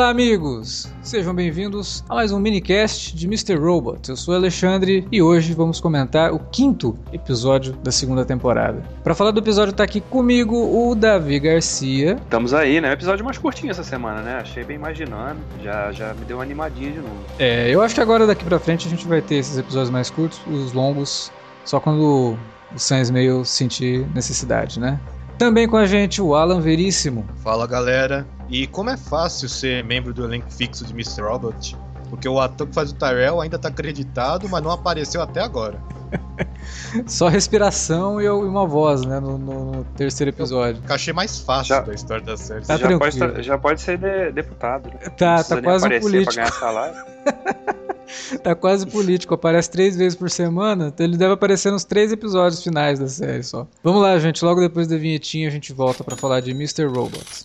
Olá, amigos! Sejam bem-vindos a mais um minicast de Mr. Robot. Eu sou Alexandre e hoje vamos comentar o quinto episódio da segunda temporada. Para falar do episódio tá aqui comigo o Davi Garcia. Estamos aí, né? Episódio mais curtinho essa semana, né? Achei bem mais dinâmico, já, já me deu uma animadinha de novo. É, eu acho que agora daqui pra frente a gente vai ter esses episódios mais curtos, os longos, só quando o Sans meio sentir necessidade, né? Também com a gente o Alan Veríssimo. Fala galera, e como é fácil ser membro do elenco fixo de Mr. Robot? Porque o ator que faz o Tyrell ainda tá acreditado, mas não apareceu até agora. Só respiração e uma voz, né? No, no terceiro episódio. Cachê mais fácil já, da história da série. Tá já, pode, já pode ser de, deputado. Né? Tá, tá quase um político. Pra ganhar salário. tá quase político, aparece três vezes por semana, então ele deve aparecer nos três episódios finais da série só. Vamos lá, gente, logo depois da vinhetinha a gente volta para falar de Mr. Robots.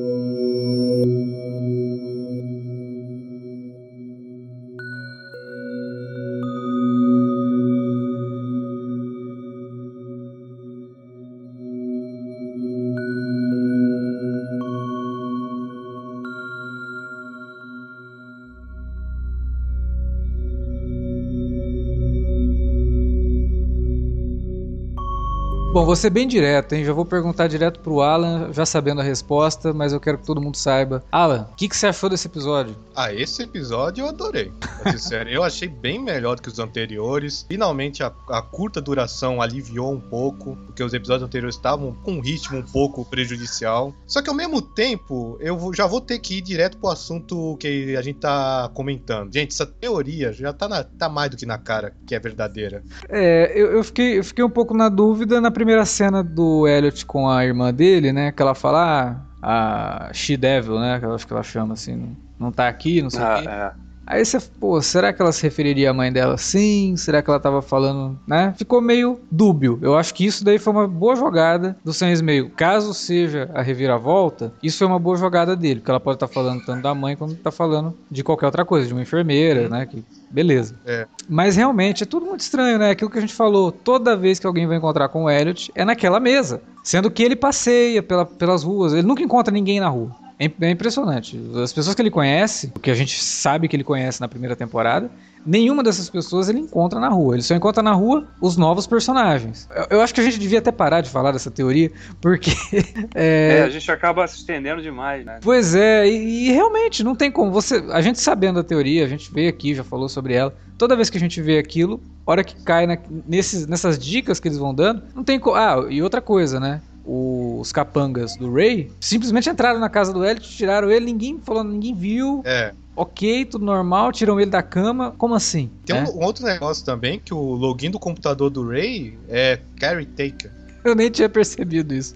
Vou ser bem direto, hein? Já vou perguntar direto pro Alan, já sabendo a resposta, mas eu quero que todo mundo saiba. Alan, o que, que você achou desse episódio? Ah, esse episódio eu adorei. Sério, eu achei bem melhor do que os anteriores. Finalmente a, a, curta duração aliviou um pouco, porque os episódios anteriores estavam com um ritmo um pouco prejudicial. Só que ao mesmo tempo, eu já vou ter que ir direto pro assunto que a gente tá comentando. Gente, essa teoria já tá, na, tá mais do que na cara que é verdadeira. É, eu, eu, fiquei, eu fiquei um pouco na dúvida na primeira cena do Elliot com a irmã dele, né? Que ela fala, ah, a She-Devil, né? Que eu acho que ela chama assim, não, não tá aqui, não sei o ah, quê. É. Aí você, pô, será que ela se referiria à mãe dela sim? Será que ela tava falando, né? Ficou meio dúbio. Eu acho que isso daí foi uma boa jogada do Sam Meio. Caso seja a reviravolta, isso foi uma boa jogada dele, porque ela pode estar tá falando tanto da mãe quanto tá falando de qualquer outra coisa, de uma enfermeira, né? Que beleza. É. Mas realmente é tudo muito estranho, né? Aquilo que a gente falou, toda vez que alguém vai encontrar com o Elliot é naquela mesa. Sendo que ele passeia pela, pelas ruas, ele nunca encontra ninguém na rua. É, é impressionante. As pessoas que ele conhece, o que a gente sabe que ele conhece na primeira temporada, nenhuma dessas pessoas ele encontra na rua. Ele só encontra na rua os novos personagens. Eu, eu acho que a gente devia até parar de falar dessa teoria, porque. é... é, a gente acaba se estendendo demais, né? Pois é, e, e, realmente não tem como. Você, a gente sabendo a teoria, a gente veio aqui, já falou sobre ela. Toda vez que a gente vê aquilo, hora que cai na, nesses, nessas dicas que eles vão dando, não tem como. Ah, e outra coisa, né? Os capangas do Ray simplesmente entraram na casa do Elliot, tiraram ele, ninguém falou, ninguém viu. É. Ok, tudo normal, tiram ele da cama. Como assim? Tem é? um, um, outro negócio também, que o login do computador do Ray é Carry Taker. Eu nem tinha percebido isso.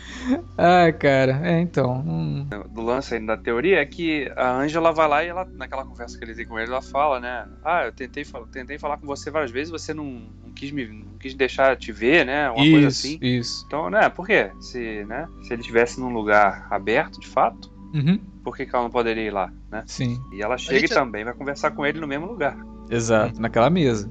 Ai, cara, é então. Hum. Do lance aí da teoria é que a Angela vai lá e ela, naquela conversa que ele tem com ele, ela fala, né? Ah, eu tentei, tentei falar com você várias vezes, você não quis me não quis deixar te ver, né? Uma isso, coisa assim. Isso. Então, né, por quê? Se, né, se ele estivesse num lugar aberto, de fato, uhum. por que, que ela não poderia ir lá, né? Sim. E ela chega e também vai conversar com ele no mesmo lugar. Exato, naquela mesa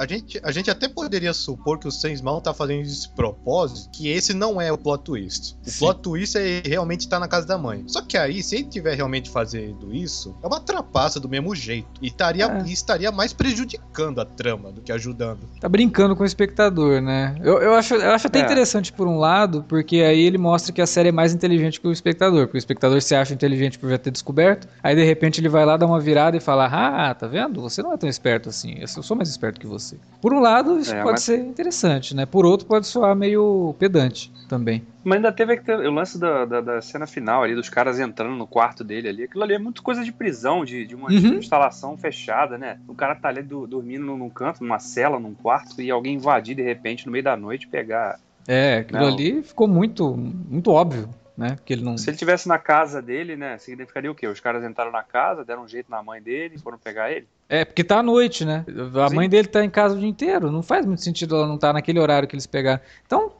a gente, a gente até poderia supor que o Sensmão tá fazendo isso de propósito, que esse não é o plot twist. O Sim. plot twist é realmente estar tá na casa da mãe. Só que aí, se ele tiver realmente fazendo isso, é uma trapaça do mesmo jeito. E estaria, é. e estaria mais prejudicando a trama do que ajudando. Tá brincando com o espectador, né? Eu, eu, acho, eu acho até é. interessante por um lado, porque aí ele mostra que a série é mais inteligente que o espectador. Porque o espectador se acha inteligente por já ter descoberto. Aí de repente ele vai lá, dá uma virada e fala: Ah, tá vendo? Você não é tão esperto assim. Eu sou mais esperto que você Por um lado, isso é, pode mas... ser interessante, né? Por outro, pode soar meio pedante também. Mas ainda teve o lance da, da, da, cena final ali, dos caras entrando no quarto dele ali. Aquilo ali é muito coisa de prisão, de, de uma uhum. instalação fechada, né? O cara tá ali do, dormindo num canto, numa cela, num quarto, e alguém invadir de repente no meio da noite pegar. É, aquilo Não. ali ficou muito, muito óbvio né? Porque ele não... Se ele tivesse na casa dele, né? Significaria o quê? Os caras entraram na casa, deram um jeito na mãe dele, foram pegar ele? É, porque tá à noite, né? A Sim. mãe dele tá em casa o dia inteiro. Não faz muito sentido ela não estar tá naquele horário que eles pegaram. Então,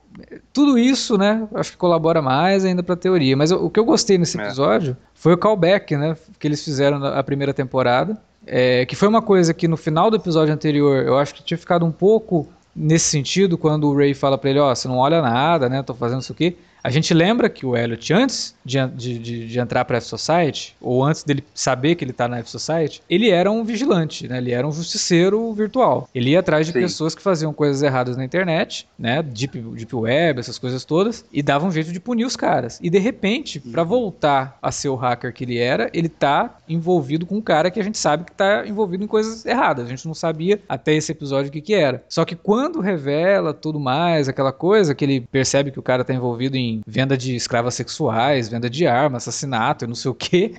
tudo isso, né? Acho que colabora mais ainda pra teoria. Mas o que eu gostei nesse é. episódio é. foi o callback, né? Que eles fizeram na primeira temporada. É, que foi uma coisa que no final do episódio anterior eu acho que tinha ficado um pouco nesse sentido, quando o Ray fala pra ele, ó, oh, você não olha nada, né? Tô fazendo isso aqui. A gente lembra que o Elliot, antes de, de, de, de entrar para a F-Society, ou antes dele saber que ele está na F-Society, ele era um vigilante, né? Ele era um justiceiro virtual. Ele ia atrás de Sim. pessoas que faziam coisas erradas na internet, né? Deep, Deep Web, essas coisas todas, e dava um jeito de punir os caras. E de repente, para voltar a ser o hacker que ele era, ele tá envolvido com um cara que a gente sabe que tá envolvido em coisas erradas. A gente não sabia até esse episódio o que que era. Só que quando revela tudo mais, aquela coisa que ele percebe que o cara tá envolvido em venda de escravas sexuais, venda de armas, assassinato e não sei o que.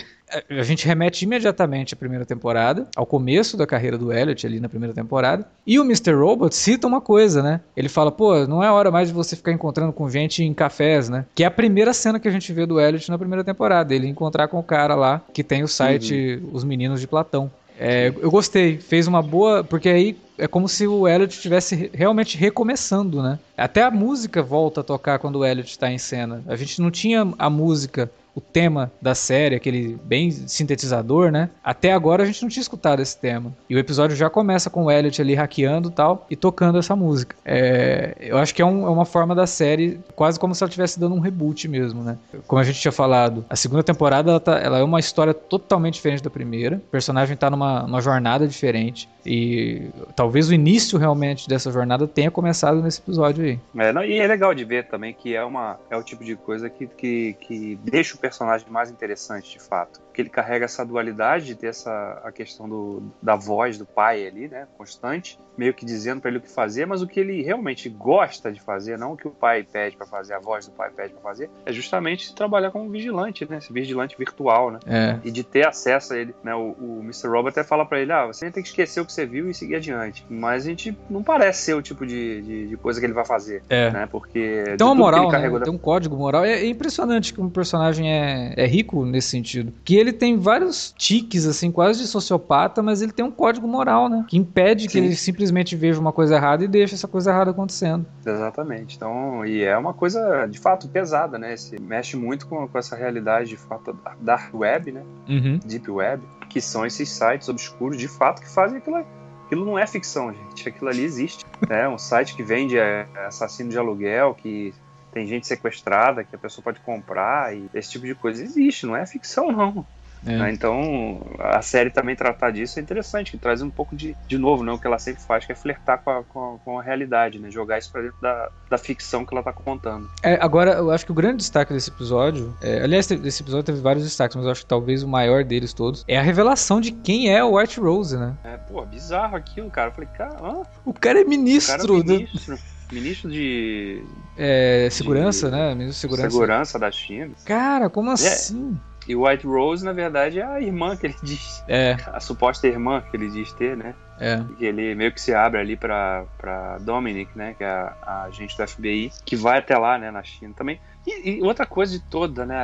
A gente remete imediatamente à primeira temporada, ao começo da carreira do Elliot ali na primeira temporada. E o Mr. Robot cita uma coisa, né? Ele fala, pô, não é hora mais de você ficar encontrando com gente em cafés, né? Que é a primeira cena que a gente vê do Elliot na primeira temporada. Ele encontrar com o cara lá que tem o site uhum. Os Meninos de Platão. É, eu gostei, fez uma boa. Porque aí é como se o Elliot estivesse realmente recomeçando, né? Até a música volta a tocar quando o Elliot está em cena. A gente não tinha a música o tema da série, aquele bem sintetizador, né? Até agora a gente não tinha escutado esse tema. E o episódio já começa com o Elliot ali hackeando e tal, e tocando essa música. É, eu acho que é, um, é, uma forma da série, quase como se ela estivesse dando um reboot mesmo, né? Como a gente tinha falado, a segunda temporada ela, tá, ela é uma história totalmente diferente da primeira. O personagem tá numa, numa jornada diferente. E talvez o início realmente dessa jornada tenha começado nesse episódio aí. É, não, e é legal de ver também que é, uma, é o tipo de coisa que, que, que deixa o personagem mais interessante de fato que ele carrega essa dualidade de ter essa a questão do, da voz do pai ali, né, constante, meio que dizendo para ele o que fazer, mas o que ele realmente gosta de fazer, não o que o pai pede para fazer, a voz do pai pede para fazer, é justamente trabalhar como vigilante, né, esse vigilante virtual, né, é. e de ter acesso a ele, né, o, o Mr. Robot até fala para ele, ah, você tem que esquecer o que você viu e seguir adiante, mas a gente não parece ser o tipo de, de, de coisa que ele vai fazer, é. né, porque tem uma moral, né? tem um código moral, é, é impressionante que um personagem é, é rico nesse sentido, que ele tem vários tiques, assim, quase de sociopata, mas ele tem um código moral, né? Que impede Sim. que ele simplesmente veja uma coisa errada e deixe essa coisa errada acontecendo. Exatamente. Então, e é uma coisa, de fato, pesada, né? Se mexe muito com, com essa realidade, de fato, da Dark Web, né? Uhum. Deep Web, que são esses sites obscuros, de fato, que fazem aquilo aquilo não é ficção, gente. Aquilo ali existe. É um site que vende é, assassino de aluguel, que tem gente sequestrada que a pessoa pode comprar e esse tipo de coisa existe, não é ficção não. É. Né? Então, a série também tratar disso é interessante, que traz um pouco de, de novo, né, o que ela sempre faz, que é flertar com a, com a, com a realidade, né, jogar isso pra dentro da, da ficção que ela tá contando. É, agora, eu acho que o grande destaque desse episódio, é, aliás, desse episódio teve vários destaques, mas eu acho que talvez o maior deles todos, é a revelação de quem é o White Rose, né? É, pô, bizarro aquilo, cara. Eu falei, cara, o cara é ministro. O cara é ministro. Ministro de. É, segurança, de... né? Ministro de segurança. Segurança da China. Cara, como é. assim? E White Rose, na verdade, é a irmã que ele diz. É. A suposta irmã que ele diz ter, né? É. E ele meio que se abre ali pra, pra Dominic, né? Que é a, a agente do FBI, que vai até lá, né? Na China também. E, e, outra coisa de toda, né?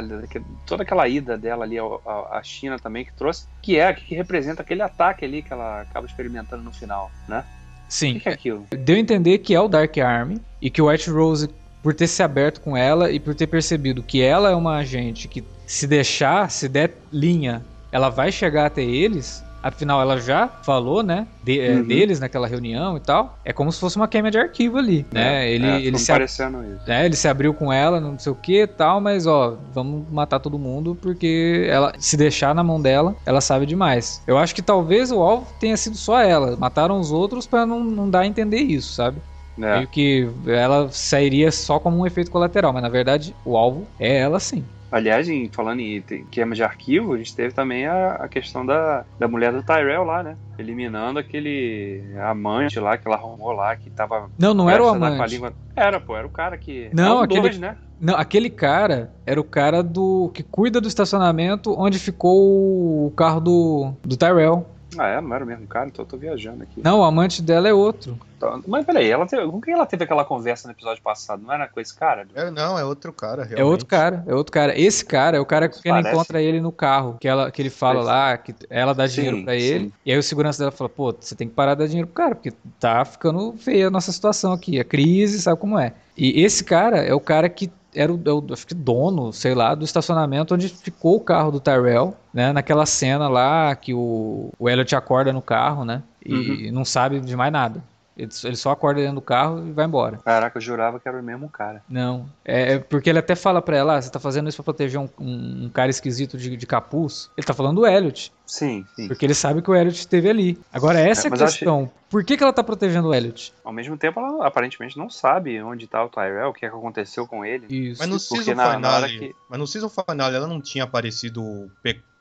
Toda aquela ida dela ali à China também que trouxe, que é que representa aquele ataque ali que ela acaba experimentando no final, né? Sim. O que, que é aquilo? Deu a entender que é o Dark Army e que o White Rose, por ter se aberto com ela e por ter percebido que ela é uma agente que se deixar, se der linha, ela vai chegar até eles. Afinal, ela já falou, né, de, é, uhum. deles naquela reunião e tal. É como se fosse uma queima de arquivo ali, é, né? Ele, é, ele se parecendo isso. É, ele se abriu com ela, não sei o que tal, mas ó, vamos matar todo mundo porque ela se deixar na mão dela, ela sabe demais. Eu acho que talvez o alvo tenha sido só ela. Mataram os outros para não, não dar a entender isso, sabe? É. Meio que ela sairia só como um efeito colateral, mas na verdade o alvo é ela sim. Aliás, em, falando em queima de arquivo, a gente teve também a, a, questão da, da mulher do Tyrell lá, né? Eliminando aquele amante lá que ela arrumou lá, que tava. Não, não era o amante. Língua... Era, pô, era o cara que. Não, aquele. Dois, né? Não, aquele cara era o cara do que cuida do estacionamento onde ficou o carro do, do Tyrell. Ah, é? Não era o mesmo cara? Então eu tô viajando aqui. Não, o amante dela é outro. Então, mas peraí, ela teve, com quem ela teve aquela conversa no episódio passado? Não era com esse cara? É, não, é outro cara, realmente. É outro cara, é outro cara. Esse cara é o cara que ela encontra ele no carro, que, ela, que ele fala Parece. lá, que ela dá dinheiro para ele, e aí o segurança dela fala, pô, você tem que parar de dar dinheiro pro cara, porque tá ficando feia a nossa situação aqui, a crise, sabe como é. E esse cara é o cara que era o, é o acho que dono, sei lá, do estacionamento onde ficou o carro do Tyrell, né? Naquela cena lá que o, o Elliot acorda no carro, né? E uhum. não sabe de mais nada. Ele, ele só acorda dentro do carro e vai embora. Caraca, eu jurava que era o mesmo cara. Não. É, é porque ele até fala pra ela: ah, você tá fazendo isso pra proteger um, um, um cara esquisito de, de, capuz. Ele tá falando do Elliot. Sim, sim. Porque ele sabe que o Elliot esteve ali. Agora, essa é, é a questão. Achei... Por que, que ela tá protegendo o Elliot? Ao mesmo tempo, ela aparentemente não sabe onde tá o Tyrell, o que, é que aconteceu com ele. Isso. Mas no season finale, que... mas no season finale ela não tinha aparecido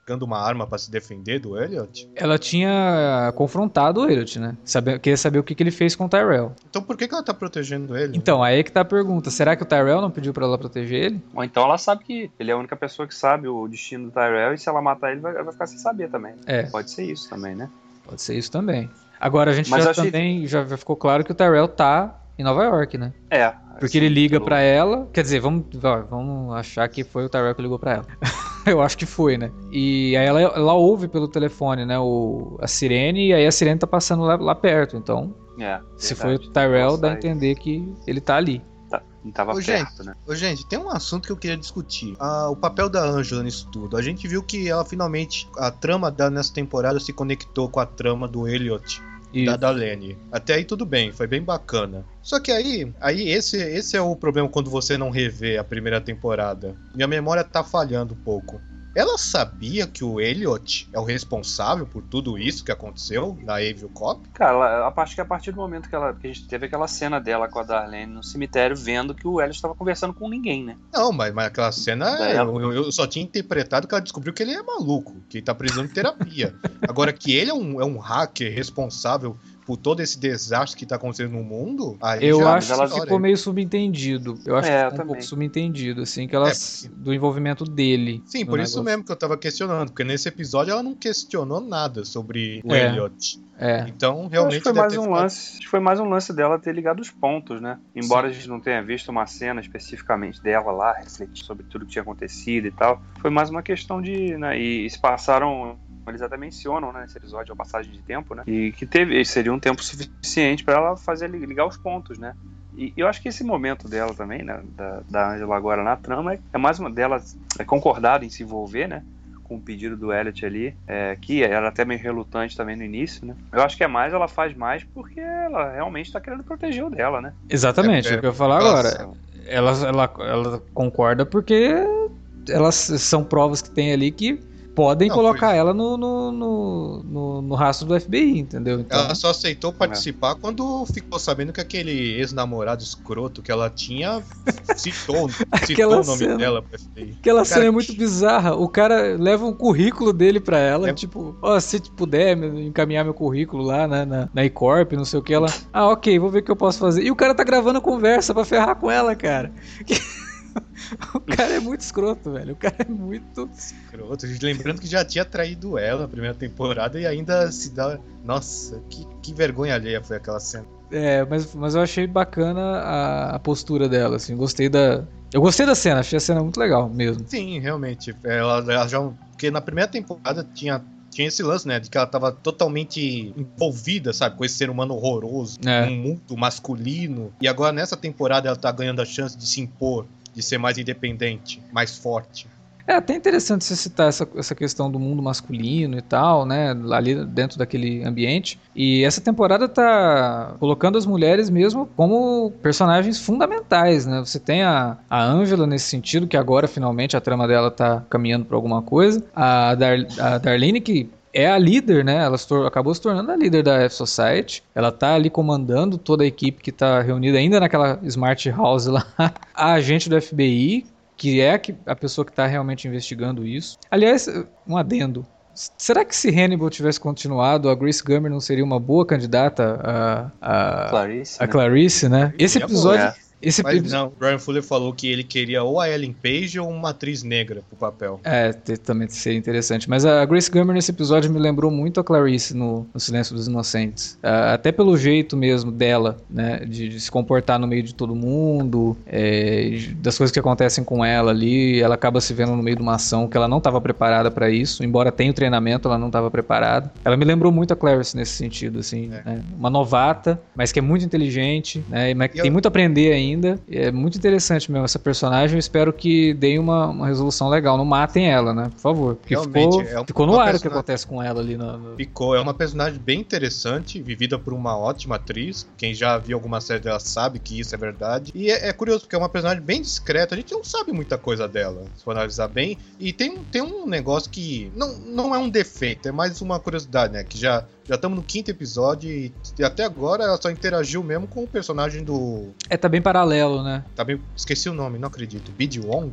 buscando uma arma para se defender do Elliot? Ela tinha confrontado o Elliot, né? Saber, queria saber o que, que ele fez com o Tyrell. Então por que, que ela tá protegendo ele? Então, aí é que tá a pergunta. Será que o Tyrell não pediu para ela proteger ele? Ou então ela sabe que ele é a única pessoa que sabe o destino do Tyrell e se ela matar ele, vai, vai ficar sem saber também. É. Pode ser isso também, né? Pode ser isso também. Agora a gente Mas já também que... já ficou claro que o Tyrell tá em Nova York, né? É. Porque ele liga para ela, quer dizer, vamos, vamos achar que foi o Tyrell que ligou para ela. Eu acho que foi, né? E aí ela, ela ouve pelo telefone, né, o, a sirene, e aí a sirene tá passando lá, lá perto, então... É, se foi o Tyrell, dá a entender que ele tá ali. Tá, tava ô, perto, gente, né? Ô, gente, tem um assunto que eu queria discutir. Ah, o papel da Angela nisso tudo. A gente viu que ela finalmente, a trama dela nessa temporada se conectou com a trama do Elliot da Dalene. Até aí tudo bem, foi bem bacana. Só que aí, aí esse, esse é o problema quando você não revê a primeira temporada. Minha memória tá falhando um pouco. Ela sabia que o Elliot é o responsável por tudo isso que aconteceu na Evil Cop? Cara, acho que a partir do momento que, ela, que a gente teve aquela cena dela com a Darlene no cemitério, vendo que o Elliot estava conversando com ninguém, né? Não, mas, mas aquela cena eu, eu, só tinha interpretado que ela descobriu que ele é maluco, que ele tá precisando de terapia. Agora, que ele é um, é um hacker responsável por todo esse desastre que tá acontecendo no mundo, eu acho que ficou meio subentendido. Eu acho é, que ficou um pouco subentendido, assim, que ela, é, do envolvimento dele. Sim, por negócio. isso mesmo que eu tava questionando, porque nesse episódio ela não questionou nada sobre o é. Elliot. É. Então, realmente. foi mais um ficado... lance. Foi mais um lance dela ter ligado os pontos, né? Embora Sim. a gente não tenha visto uma cena especificamente dela lá, refletir sobre tudo que tinha acontecido e tal. Foi mais uma questão de. Né, e se passaram eles até mencionam né, nesse episódio a passagem de tempo, né? E que teve, seria um tempo suficiente para ela fazer ligar os pontos, né? E eu acho que esse momento dela também, né, da, da Angela agora na trama, é, é mais uma delas é concordada em se envolver, né? Com o pedido do Elliot ali, é, que era até meio relutante também no início, né? Eu acho que é mais, ela faz mais porque ela realmente está querendo proteger o dela, né? Exatamente, é, é o que eu ia falar agora. Ela, ela, ela concorda porque elas são provas que tem ali que podem não, colocar foi... ela no, no, no, no, no rastro do FBI, entendeu? Então... Ela só aceitou participar é. quando ficou sabendo que aquele ex-namorado escroto que ela tinha citou, citou o nome cena, dela pro FBI. Aquela cara, cena é muito bizarra. O cara leva um currículo dele pra ela, é... tipo, ó, oh, se puder encaminhar meu currículo lá na, na, na iCorp, não sei o que, ela, ah, ok, vou ver o que eu posso fazer. E o cara tá gravando conversa pra ferrar com ela, cara. o cara é muito escroto, velho. O cara é muito escroto. Lembrando que já tinha traído ela na primeira temporada e ainda se dá. Nossa, que, que vergonha alheia foi aquela cena. É, mas, mas eu achei bacana a, a postura dela, assim. Gostei da. Eu gostei da cena, achei a cena muito legal mesmo. Sim, realmente. Ela, ela já. Porque na primeira temporada tinha tinha esse lance, né? De que ela tava totalmente envolvida, sabe? Com esse ser humano horroroso, é. um mundo masculino. E agora nessa temporada ela tá ganhando a chance de se impor de ser mais independente, mais forte. É até interessante você citar essa, essa questão do mundo masculino e tal, né? Ali dentro daquele ambiente. E essa temporada tá colocando as mulheres mesmo como personagens fundamentais, né? Você tem a, a Angela nesse sentido, que agora finalmente a trama dela tá caminhando para alguma coisa. A, Dar, a Darlene, que é a líder, né? Ela se acabou se tornando a líder da F-Society. Ela tá ali comandando toda a equipe que tá reunida ainda naquela Smart House lá. A agente do FBI, que é a pessoa que está realmente investigando isso. Aliás, um adendo. Será que se Hannibal tivesse continuado, a Grace Gummer não seria uma boa candidata a, a Clarice, a né? Clarice, né? Esse episódio, é. Esse Mas não, Brian Fuller falou que ele queria ou a Ellen Page ou uma atriz negra pro papel. É, também seria interessante. Mas a Grace Gummer nesse episódio me lembrou muito a Clarice no, no Silêncio dos Inocentes. Uh, até pelo jeito mesmo dela, né? De, de, se comportar no meio de todo mundo, é, das coisas que acontecem com ela ali. Ela acaba se vendo no meio de uma ação que ela não estava preparada para isso. Embora tenha o treinamento, ela não estava preparada. Ela me lembrou muito a Clarice nesse sentido, assim. É. Né? Uma novata, mas que é muito inteligente, né? Mas que tem muito a aprender ainda ainda. É muito interessante mesmo essa personagem. Eu espero que deem uma, uma resolução legal. Não matem ela, né? Por favor. Porque ficou, é ficou no ar o que acontece com ela ali. No, no... Ficou. É uma personagem bem interessante, vivida por uma ótima atriz. Quem já viu alguma série dela sabe que isso é verdade. E é, é curioso, porque é uma personagem bem discreta. A gente não sabe muita coisa dela, se for analisar bem. E tem, tem um negócio que não, não é um defeito, é mais uma curiosidade, né? Que já já estamos no quinto episódio e, e, até agora ela só interagiu mesmo com o personagem do. É, tá bem paralelo, né? Tá bem. Esqueci o nome, não acredito. Bid Wong?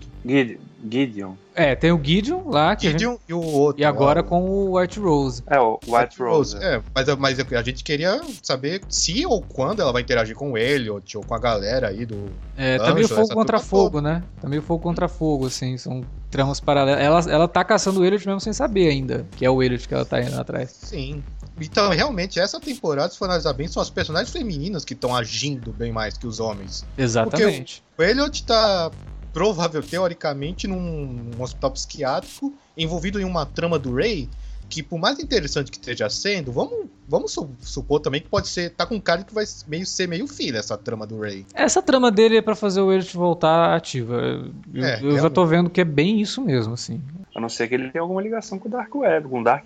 Gideon. É, tem o Gideon lá. Que Gideon gente... e o outro. E agora lá, com o White Rose. É, o White, Rose. Rose. É, mas, mas a gente queria saber se ou quando ela vai interagir com o Elliot ou com a galera aí do. É, Anjo, tá meio fogo contra fogo, toda. né? Tá meio fogo contra fogo, assim. São tramas paralelas. Ela, ela tá caçando o Elliot mesmo sem saber ainda, que é o Elliot que ela tá indo atrás. Sim. Então, realmente, essa temporada, se for analisar bem, são as personagens femininas que estão agindo bem mais que os homens. Exatamente. Porque o Elliot tá provável, teoricamente, num hospital psiquiátrico, envolvido em uma trama do Ray, que por mais interessante que esteja sendo, vamos, vamos supor também que pode ser. tá com um cara que vai meio ser meio filho essa trama do Ray. Essa trama dele é para fazer o Elliot voltar ativa. Eu, é, eu já tô vendo que é bem isso mesmo, assim. A não ser que ele tenha alguma ligação com o Dark Web, com o Dark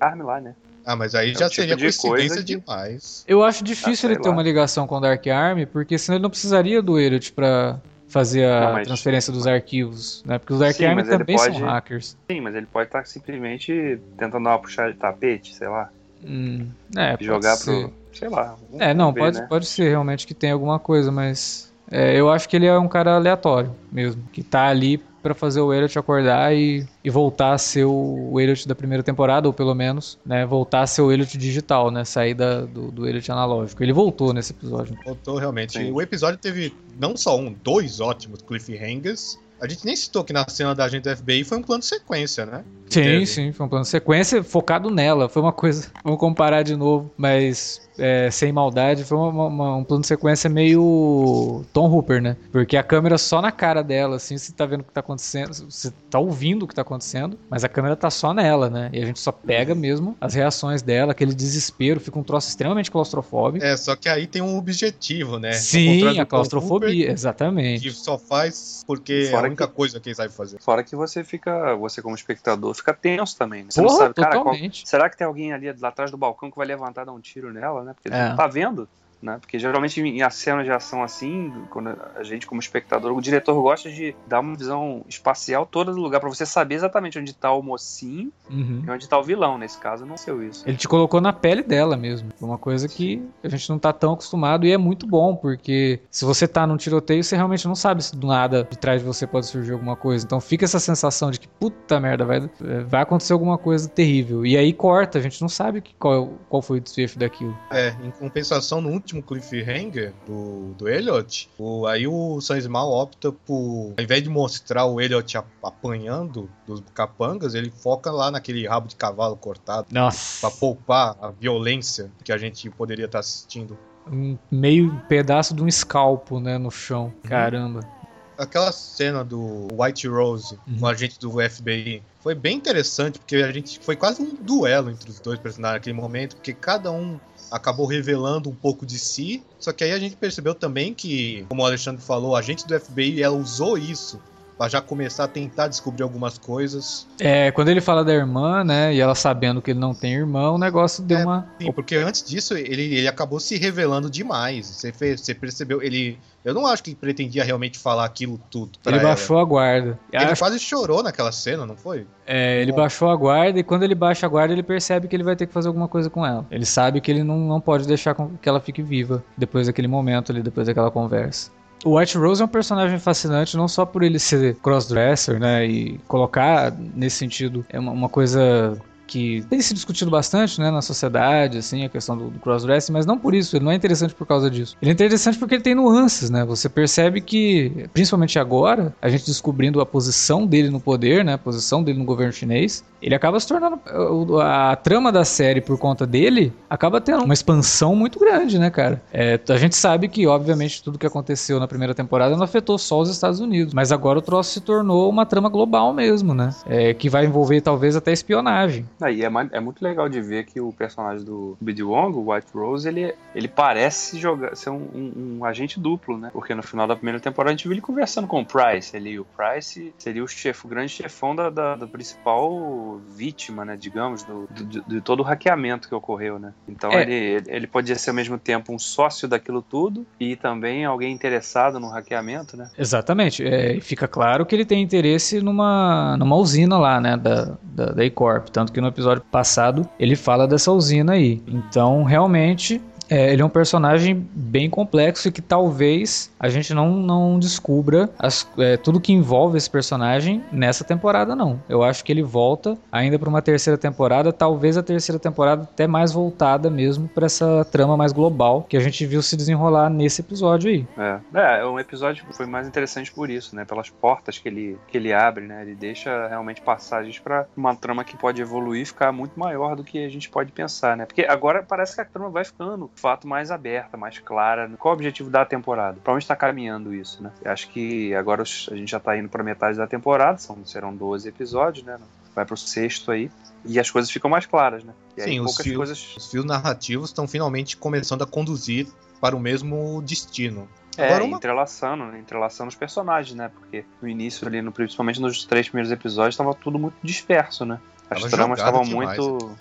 Arm lá, né? Ah, mas aí é já tipo seria de coincidência que... demais. Eu acho difícil ah, ele ter uma ligação com o Dark Army, porque senão ele não precisaria do Elliot pra fazer a não, mas... transferência dos arquivos, né? Porque os Dark Sim, Army também pode... são hackers. Sim, mas ele pode estar simplesmente tentando dar uma puxada de tapete, sei lá. Hum, é, jogar ser. pro. Sei lá. É, não, ver, pode, né? pode ser realmente que tem alguma coisa, mas. É, eu acho que ele é um cara aleatório mesmo. Que tá ali para fazer o Elliot acordar e, e voltar a ser o, o Elliot da primeira temporada, ou pelo menos, né, voltar a ser o Elliot digital, né, sair da, do, do Elliot analógico. Ele voltou nesse episódio. Voltou realmente. Sim. O episódio teve não só um, dois ótimos cliffhangers, a gente nem citou que na cena da agente do FBI foi um plano de sequência, né? sim, teve. sim, foi um plano de sequência focado nela. Foi uma coisa. Vamos comparar de novo, mas é, sem maldade, foi uma, uma, um plano de sequência meio Tom Hooper, né? Porque a câmera só na cara dela, assim, você tá vendo o que tá acontecendo, você tá ouvindo o que tá acontecendo, mas a câmera tá só nela, né? E a gente só pega mesmo as reações dela, aquele desespero, fica um troço extremamente claustrofóbico. É, só que aí tem um objetivo, né? Sim, a claustrofobia, Hooper, exatamente. Que só faz porque Fora é a única que, coisa que ele sabe fazer. Fora que você fica, você como espectador, fica tenso também, né? Você Porra, não sabe, cara, qual, será que tem alguém ali lá atrás do balcão que vai levantar e dar um tiro nela? Né? Porque é. tá vendo né? Porque geralmente em cenas de ação assim, quando a gente como espectador, o diretor gosta de dar uma visão espacial toda do lugar para você saber exatamente onde tá o mocinho uhum. e onde tá o vilão. Nesse caso, não sei isso. Ele te colocou na pele dela mesmo. Uma coisa que a gente não tá tão acostumado e é muito bom, porque se você tá num tiroteio, você realmente não sabe se do nada de trás de você pode surgir alguma coisa. Então fica essa sensação de que puta merda, vai, vai acontecer alguma coisa terrível. E aí corta, a gente não sabe qual, qual foi o desfecho daquilo. É, em compensação, no último último cliffhanger do, do Elliot, o, aí o Sam Small opta por, ao invés de mostrar o Elliot apanhando dos capangas, ele foca lá naquele rabo de cavalo cortado. Nossa. Pra poupar a violência que a gente poderia estar tá assistindo. Um meio pedaço de um escalpo, né, no chão. Uhum. Caramba aquela cena do White Rose uhum. com a gente do FBI foi bem interessante, porque a gente foi quase um duelo entre os dois personagens naquele momento, porque cada um acabou revelando um pouco de si. Só que aí a gente percebeu também que, como o Alexandre falou, a gente do FBI ela usou isso para já começar a tentar descobrir algumas coisas. É, quando ele fala da irmã, né, e ela sabendo que ele não tem irmão, o negócio deu é, uma. Sim, porque antes disso ele, ele acabou se revelando demais. Você, fez, você percebeu, ele. Eu não acho que ele pretendia realmente falar aquilo tudo. Ele ela. baixou a guarda. Ele acho... quase chorou naquela cena, não foi? É, ele Bom. baixou a guarda e quando ele baixa a guarda, ele percebe que ele vai ter que fazer alguma coisa com ela. Ele sabe que ele não, não pode deixar que ela fique viva depois daquele momento ali, depois daquela conversa. O White Rose é um personagem fascinante não só por ele ser crossdresser, né, e colocar nesse sentido é uma, uma coisa que tem se discutido bastante, né, na sociedade, assim, a questão do, do crossdressing, mas não por isso, ele não é interessante por causa disso. Ele é interessante porque ele tem nuances, né? Você percebe que, principalmente agora, a gente descobrindo a posição dele no poder, né, a posição dele no governo chinês, ele acaba se tornando a, trama da série por conta dele acaba tendo uma expansão muito grande, né, cara? É, a gente sabe que, obviamente, tudo que aconteceu na primeira temporada não afetou só os Estados Unidos, mas agora o troço se tornou uma trama global mesmo, né? É, que vai envolver talvez até espionagem. Aí é, é, muito legal de ver que o personagem do Bid Wong, o White Rose, ele, ele parece jogar, ser um, um, um, agente duplo, né? Porque no final da primeira temporada a gente viu ele conversando com o Price ali. O Price seria o, chefe, o grande chefão da, da, da principal vítima, né? Digamos, do, do, de todo o hackeamento que ocorreu, né? Então é. ele, ele podia ser ao mesmo tempo um sócio daquilo tudo e também alguém interessado no hackeamento, né? Exatamente. É, fica claro que ele tem interesse numa, numa usina lá, né? Da, da, da E-Corp. Tanto que no episódio passado ele fala dessa usina aí. Então, realmente, é, ele é um personagem bem complexo e que talvez a gente não, não descubra as, é, tudo que envolve esse personagem nessa temporada, não. Eu acho que ele volta ainda para uma terceira temporada, talvez a terceira temporada até mais voltada mesmo para essa trama mais global que a gente viu se desenrolar nesse episódio aí. É, é um episódio que foi mais interessante por isso, né? Pelas portas que ele, que ele abre, né? Ele deixa realmente passagens para uma trama que pode evoluir e ficar muito maior do que a gente pode pensar, né? Porque agora parece que a trama vai ficando fato mais aberta, mais clara. Qual o objetivo da temporada? Para onde está caminhando isso, né? Eu acho que agora a gente já está indo para metade da temporada, são, serão 12 episódios, né? Vai para o sexto aí. E as coisas ficam mais claras, né? E Sim, os fios, coisas... os fios narrativos estão finalmente começando a conduzir para o mesmo destino. É, Agora uma... entrelaçando, né? entrelaçando os personagens, né? Porque no início ali, no, principalmente nos três primeiros episódios, estava tudo muito disperso, né? As Tava tramas estavam muito.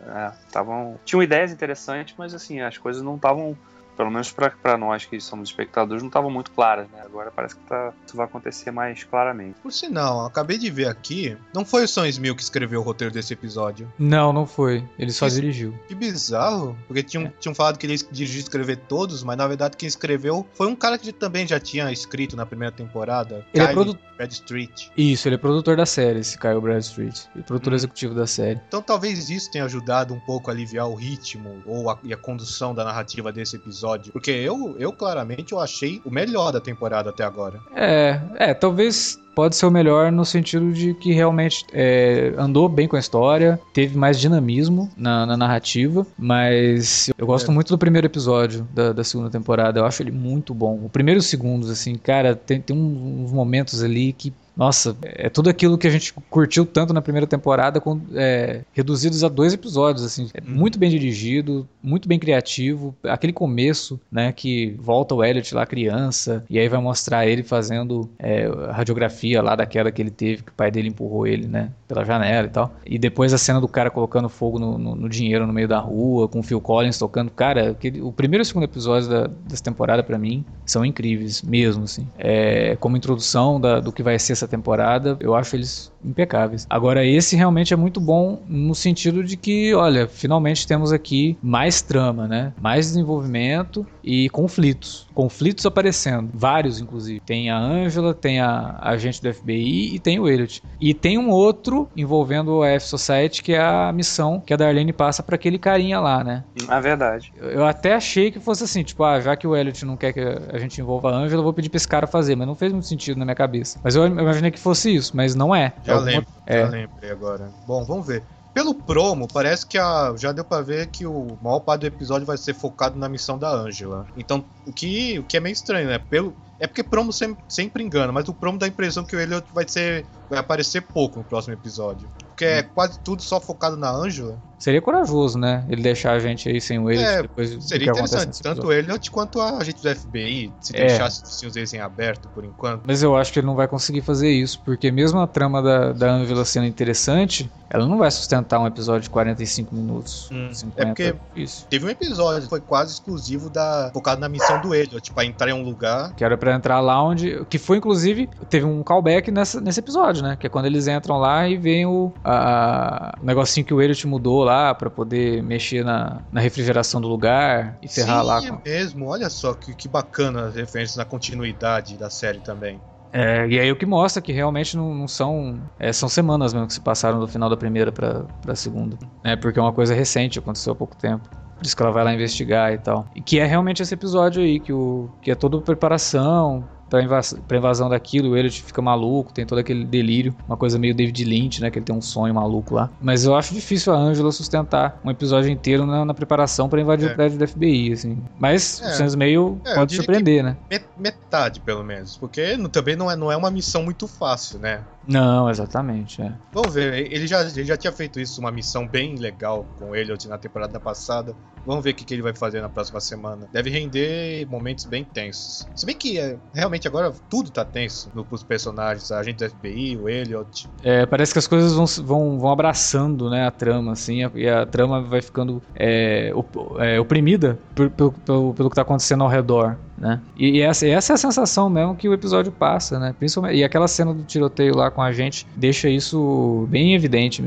Estavam. É, tinham ideias interessantes, mas assim, as coisas não estavam pelo menos para nós que somos espectadores, não estavam muito claras, né? Agora parece que tá, isso vai acontecer mais claramente. Por sinal, acabei de ver aqui, não foi o Sam Smith que escreveu o roteiro desse episódio. Não, não foi. Ele só que, dirigiu. Que bizarro, porque tinham, é. tinham falado que ele dirigiu e escrever todos, mas na verdade quem escreveu foi um cara que também já tinha escrito na primeira temporada. Ele Kyle é produtor. Bradstreet. Isso, ele é produtor da série, esse Kyle Bradstreet. Ele é produtor hum. executivo da série. Então talvez isso tenha ajudado um pouco a aliviar o ritmo ou a, e a condução da narrativa desse episódio. Porque eu eu, claramente eu achei o melhor da temporada até agora. É, é, talvez pode ser o melhor no sentido de que realmente é, andou bem com a história, teve mais dinamismo na, na narrativa, mas eu gosto é. muito do primeiro episódio da, da, segunda temporada, eu acho ele muito bom. O primeiro e o segundo, assim, cara, tem, tem uns momentos ali que nossa, é tudo aquilo que a gente curtiu tanto na primeira temporada, com, é, reduzidos a dois episódios, assim. É uhum. muito bem dirigido, muito bem criativo. Aquele começo, né, que volta o Elliot lá criança, e aí vai mostrar ele fazendo é, radiografia lá da queda que ele teve, que o pai dele empurrou ele, né, pela janela e tal. E depois a cena do cara colocando fogo no, no, no dinheiro no meio da rua, com o Phil Collins tocando. Cara, aquele, o primeiro e o segundo episódio da, dessa temporada, para mim, são incríveis, mesmo, assim. É, como introdução da, do que vai ser essa temporada, eu acho eles impecáveis. Agora, esse realmente é muito bom no sentido de que, olha, finalmente temos aqui mais trama, né? Mais desenvolvimento e conflitos. Conflitos aparecendo, vários inclusive. Tem a Angela, tem a agente do FBI e tem o Elliot. E tem um outro envolvendo a F Society que é a missão que a Darlene passa para aquele carinha lá, né? É verdade. Eu até achei que fosse assim, tipo, ah, já que o Elliot não quer que a gente envolva a Angela, eu vou pedir pra esse cara fazer, mas não fez muito sentido na minha cabeça. Mas eu imaginei que fosse isso, mas não é. Já, é lembro, é. já lembrei agora. Bom, vamos ver. Pelo promo, parece que a, já deu para ver que o maior parte do episódio vai ser focado na missão da Angela. Então, o que, o que é meio estranho, né? Pelo, é porque promo sempre, sempre engana, mas o promo dá a impressão que o Elliot vai ser. vai aparecer pouco no próximo episódio. Porque é quase tudo só focado na Angela. Seria corajoso, né? Ele deixar a gente aí sem o Elliot é, depois Seria interessante, tanto o Elliot quanto a gente do FBI, se é. deixasse os eles em aberto por enquanto. Mas eu acho que ele não vai conseguir fazer isso, porque mesmo a trama da, da Angela sendo interessante, ela não vai sustentar um episódio de 45 minutos. Hum, 50, é porque isso. teve um episódio que foi quase exclusivo da focado na missão do Elliot, pra entrar em um lugar. Que era pra entrar lá onde. Que foi, inclusive, teve um callback nessa, nesse episódio, né? Que é quando eles entram lá e veem o, a, o negocinho que o Elliot mudou lá para poder mexer na, na refrigeração do lugar e ferrar Sim, lá. é Com... mesmo. Olha só que, que bacana as referências na continuidade da série também. É, e aí o que mostra que realmente não, não são. É, são semanas mesmo que se passaram do final da primeira pra, pra segunda. Né? Porque é uma coisa recente, aconteceu há pouco tempo. Por isso que ela vai lá investigar e tal. E que é realmente esse episódio aí, que, o, que é toda preparação pra, invas pra invasão daquilo, o Elliot fica maluco, tem todo aquele delírio, uma coisa meio David Lynch, né, que ele tem um sonho maluco lá. Mas eu acho difícil a Angela sustentar um episódio inteiro na, na preparação para invadir é. o prédio do FBI, assim. Mas é. o Sans meio é, pode surpreender, né? Metade, pelo menos, porque também não é, não é uma missão muito fácil, né? Não, exatamente. É. Vamos ver, ele já, ele já tinha feito isso, uma missão bem legal com ele na temporada passada. Vamos ver o que, que ele vai fazer na próxima semana. Deve render momentos bem tensos. Se bem que é, realmente agora tudo tá tenso nos personagens, a gente do FBI, o Elliot. É, parece que as coisas vão, vão, vão abraçando né, a trama, assim, e a, trama vai ficando é, é, oprimida por, pelo, pelo, pelo que tá acontecendo ao redor. Né? E, essa, essa, é a sensação mesmo que o episódio passa, né? Principalmente, e aquela cena do tiroteio lá com a gente deixa isso bem evidente,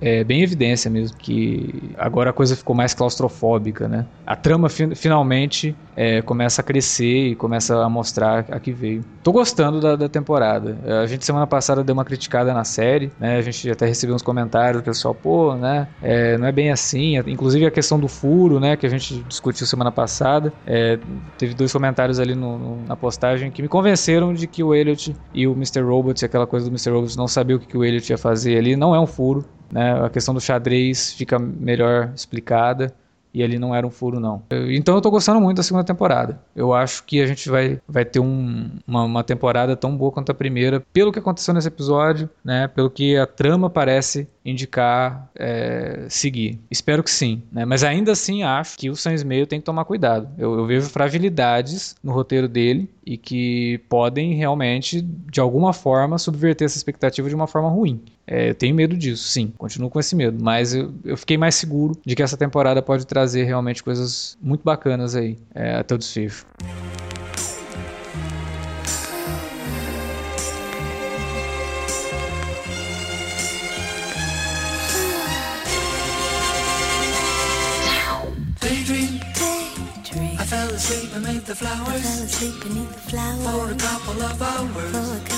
é, bem evidência mesmo, que agora a coisa ficou mais claustrofóbica, né? A trama fi finalmente é, começa a crescer e começa a mostrar a que veio. Tô gostando da, da, temporada. A gente semana passada deu uma criticada na série, né? A gente até recebeu uns comentários, o pessoal, pô, né? É, não é bem assim. Inclusive a questão do furo, né? Que a gente discutiu semana passada. É, teve dois comentários ali no, no, na postagem que me convenceram de que o Elliot e o Mr. Robot, aquela coisa do Mr. Robot não sabia o que, que o Elliot ia fazer ali, não é um furo. Né? A questão do xadrez fica melhor explicada e ele não era um furo, não. Então eu tô gostando muito da segunda temporada. Eu acho que a gente vai, vai ter um, uma, uma, temporada tão boa quanto a primeira, pelo que aconteceu nesse episódio, né? Pelo que a trama parece indicar é, seguir. Espero que sim, né? Mas ainda assim acho que o Sam Meio tem que tomar cuidado. Eu, eu vejo fragilidades no roteiro dele e que podem realmente, de alguma forma, subverter essa expectativa de uma forma ruim. É, eu tenho medo disso, sim, continuo com esse medo, mas eu, eu, fiquei mais seguro de que essa temporada pode trazer realmente coisas muito bacanas aí é, até o desfecho. asleep beneath the flowers. Fell asleep beneath the flowers. For a couple of hours.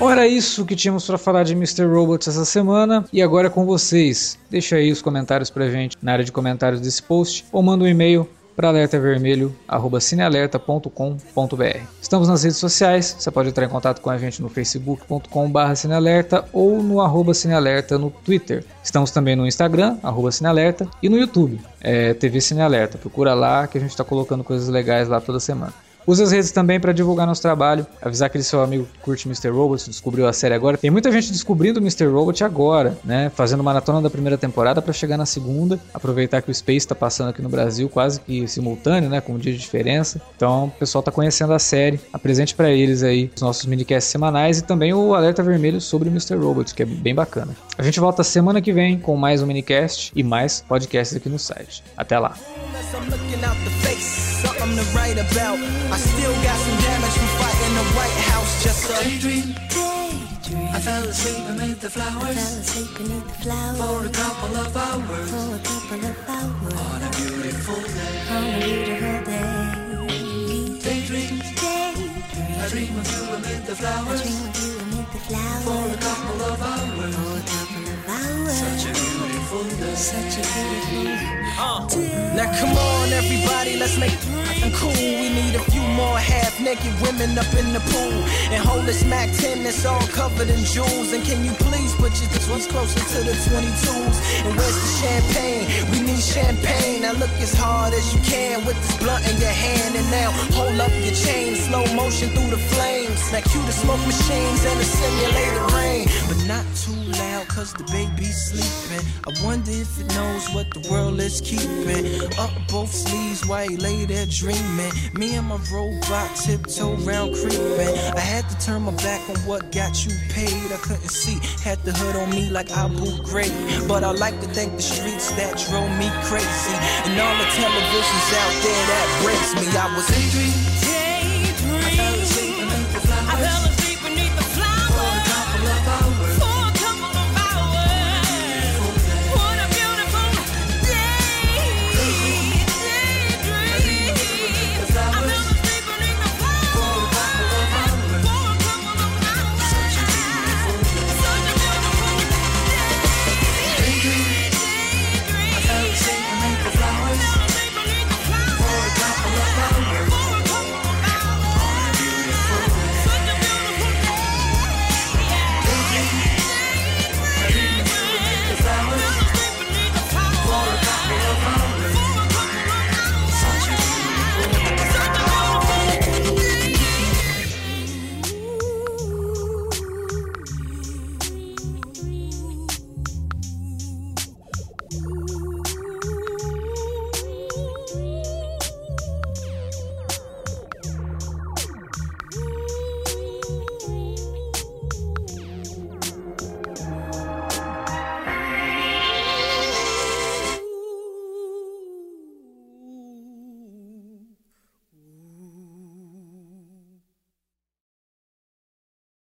Ora, isso que tínhamos para falar de Mr. Robots essa semana e agora é com vocês. Deixa aí os comentários pra gente na área de comentários desse post ou manda um e-mail para alertavermelho@cinealerta.com.br. Estamos nas redes sociais, você pode entrar em contato com a gente no facebook.com/cinealerta ou no arroba cinealerta no Twitter. Estamos também no Instagram arroba cinealerta e no YouTube, é, TV Cinealerta. Procura lá que a gente está colocando coisas legais lá toda semana. Use as redes também para divulgar nosso trabalho, avisar aquele seu amigo que curte Mr. Robot, descobriu a série agora. Tem muita gente descobrindo Mr. Robot agora, né? Fazendo maratona da primeira temporada para chegar na segunda, aproveitar que o Space está passando aqui no Brasil quase que simultâneo, né? Com um dia de diferença. Então o pessoal está conhecendo a série. Apresente para eles aí os nossos minicasts semanais e também o alerta vermelho sobre Mr. Robot, que é bem bacana. A gente volta semana que vem com mais um minicast e mais podcasts aqui no site. Até lá! Something to write about. I still got some damage from fighting the White House. Just a daydream. daydream. I fell asleep beneath the flowers. Fell asleep beneath the flowers for a couple of hours. For a couple of hours on a beautiful day. On a beautiful day. Daydream. daydream. I dream of you amid the flowers. I dream of you amid the flowers for a couple of hours. Such a beautiful day. Such a. Now come on, everybody, let's make it cool. We need a few more half-naked women up in the pool and hold a smack 10 that's all covered in jewels. And can you please put your twins closer to the 22s? And where's the champagne? We need champagne. Now look as hard as you can with this blunt in your hand. And now hold up your chain, slow motion through the flames. Now cue the smoke machines and the simulated rain, but not too loud cause the baby's sleeping. I wonder if it knows what the world is keeping. Up both sleeves while he lay there dreaming. Me and my robot tiptoe round creeping. I had to turn my back on what got you paid. I couldn't see, had the hood on me like I Abu Great. But I like to thank the streets that drove me crazy. And all the televisions out there that breaks me. I was daydreaming.